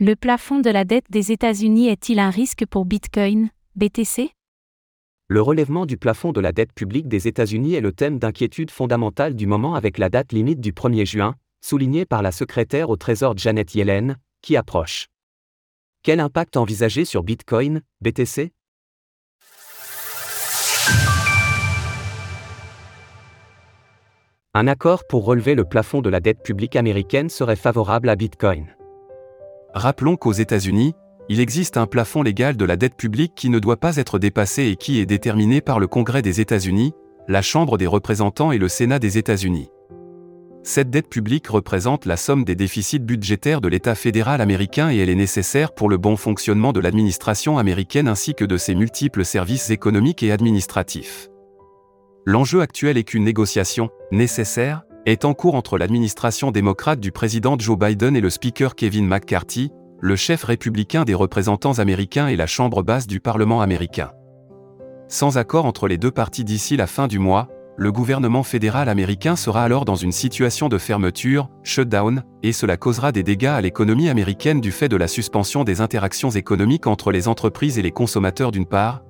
Le plafond de la dette des États-Unis est-il un risque pour Bitcoin, BTC Le relèvement du plafond de la dette publique des États-Unis est le thème d'inquiétude fondamentale du moment avec la date limite du 1er juin, soulignée par la secrétaire au Trésor Janet Yellen, qui approche. Quel impact envisagé sur Bitcoin, BTC Un accord pour relever le plafond de la dette publique américaine serait favorable à Bitcoin. Rappelons qu'aux États-Unis, il existe un plafond légal de la dette publique qui ne doit pas être dépassé et qui est déterminé par le Congrès des États-Unis, la Chambre des représentants et le Sénat des États-Unis. Cette dette publique représente la somme des déficits budgétaires de l'État fédéral américain et elle est nécessaire pour le bon fonctionnement de l'administration américaine ainsi que de ses multiples services économiques et administratifs. L'enjeu actuel est qu'une négociation, nécessaire, est en cours entre l'administration démocrate du président Joe Biden et le speaker Kevin McCarthy, le chef républicain des représentants américains et la Chambre basse du Parlement américain. Sans accord entre les deux parties d'ici la fin du mois, le gouvernement fédéral américain sera alors dans une situation de fermeture, shutdown, et cela causera des dégâts à l'économie américaine du fait de la suspension des interactions économiques entre les entreprises et les consommateurs d'une part,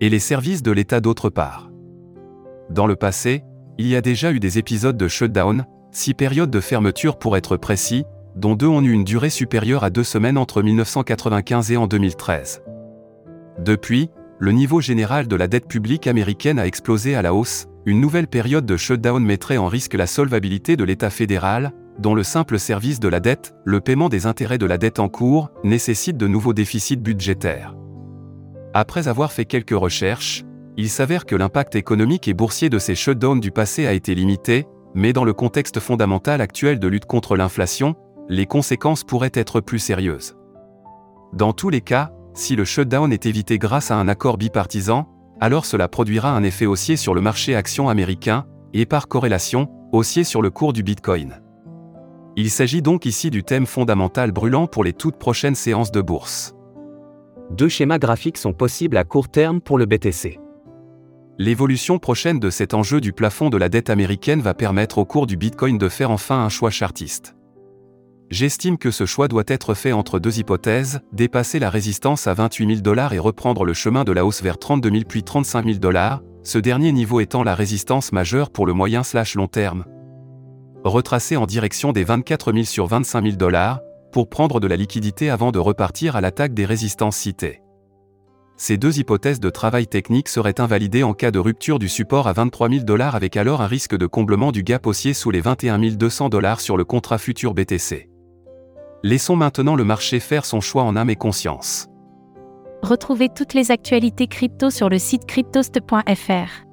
et les services de l'État d'autre part. Dans le passé, il y a déjà eu des épisodes de shutdown, six périodes de fermeture pour être précis, dont deux ont eu une durée supérieure à deux semaines entre 1995 et en 2013. Depuis, le niveau général de la dette publique américaine a explosé à la hausse, une nouvelle période de shutdown mettrait en risque la solvabilité de l'État fédéral, dont le simple service de la dette, le paiement des intérêts de la dette en cours, nécessite de nouveaux déficits budgétaires. Après avoir fait quelques recherches, il s'avère que l'impact économique et boursier de ces shutdowns du passé a été limité, mais dans le contexte fondamental actuel de lutte contre l'inflation, les conséquences pourraient être plus sérieuses. Dans tous les cas, si le shutdown est évité grâce à un accord bipartisan, alors cela produira un effet haussier sur le marché action américain, et par corrélation, haussier sur le cours du Bitcoin. Il s'agit donc ici du thème fondamental brûlant pour les toutes prochaines séances de bourse. Deux schémas graphiques sont possibles à court terme pour le BTC. L'évolution prochaine de cet enjeu du plafond de la dette américaine va permettre au cours du Bitcoin de faire enfin un choix chartiste. J'estime que ce choix doit être fait entre deux hypothèses, dépasser la résistance à 28 000 dollars et reprendre le chemin de la hausse vers 32 000 puis 35 000 dollars, ce dernier niveau étant la résistance majeure pour le moyen slash long terme. Retracer en direction des 24 000 sur 25 000 dollars, pour prendre de la liquidité avant de repartir à l'attaque des résistances citées. Ces deux hypothèses de travail technique seraient invalidées en cas de rupture du support à 23 000 dollars avec alors un risque de comblement du gap haussier sous les 21 200 dollars sur le contrat futur BTC. Laissons maintenant le marché faire son choix en âme et conscience. Retrouvez toutes les actualités crypto sur le site cryptost.fr.